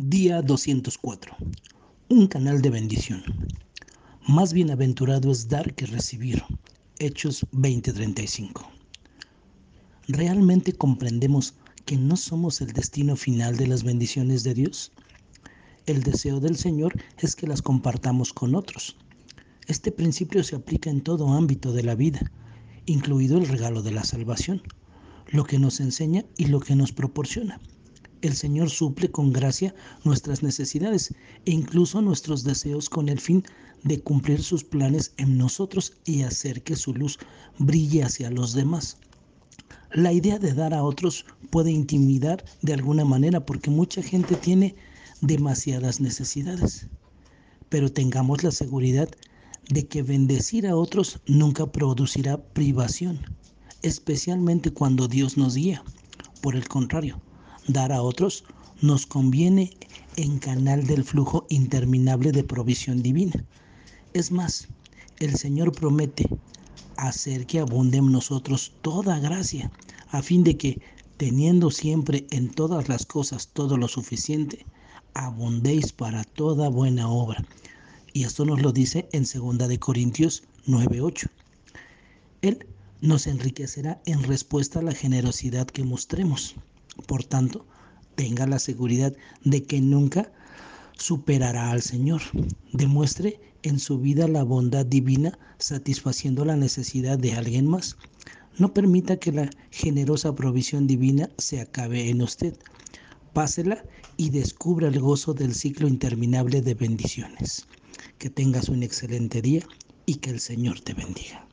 Día 204. Un canal de bendición. Más bienaventurado es dar que recibir. Hechos 20:35. ¿Realmente comprendemos que no somos el destino final de las bendiciones de Dios? El deseo del Señor es que las compartamos con otros. Este principio se aplica en todo ámbito de la vida, incluido el regalo de la salvación, lo que nos enseña y lo que nos proporciona el Señor suple con gracia nuestras necesidades e incluso nuestros deseos con el fin de cumplir sus planes en nosotros y hacer que su luz brille hacia los demás. La idea de dar a otros puede intimidar de alguna manera porque mucha gente tiene demasiadas necesidades. Pero tengamos la seguridad de que bendecir a otros nunca producirá privación, especialmente cuando Dios nos guía. Por el contrario, dar a otros, nos conviene en canal del flujo interminable de provisión divina. Es más, el Señor promete hacer que abunde en nosotros toda gracia, a fin de que, teniendo siempre en todas las cosas todo lo suficiente, abundéis para toda buena obra. Y esto nos lo dice en 2 de Corintios 9:8. Él nos enriquecerá en respuesta a la generosidad que mostremos. Por tanto, tenga la seguridad de que nunca superará al Señor. Demuestre en su vida la bondad divina satisfaciendo la necesidad de alguien más. No permita que la generosa provisión divina se acabe en usted. Pásela y descubra el gozo del ciclo interminable de bendiciones. Que tengas un excelente día y que el Señor te bendiga.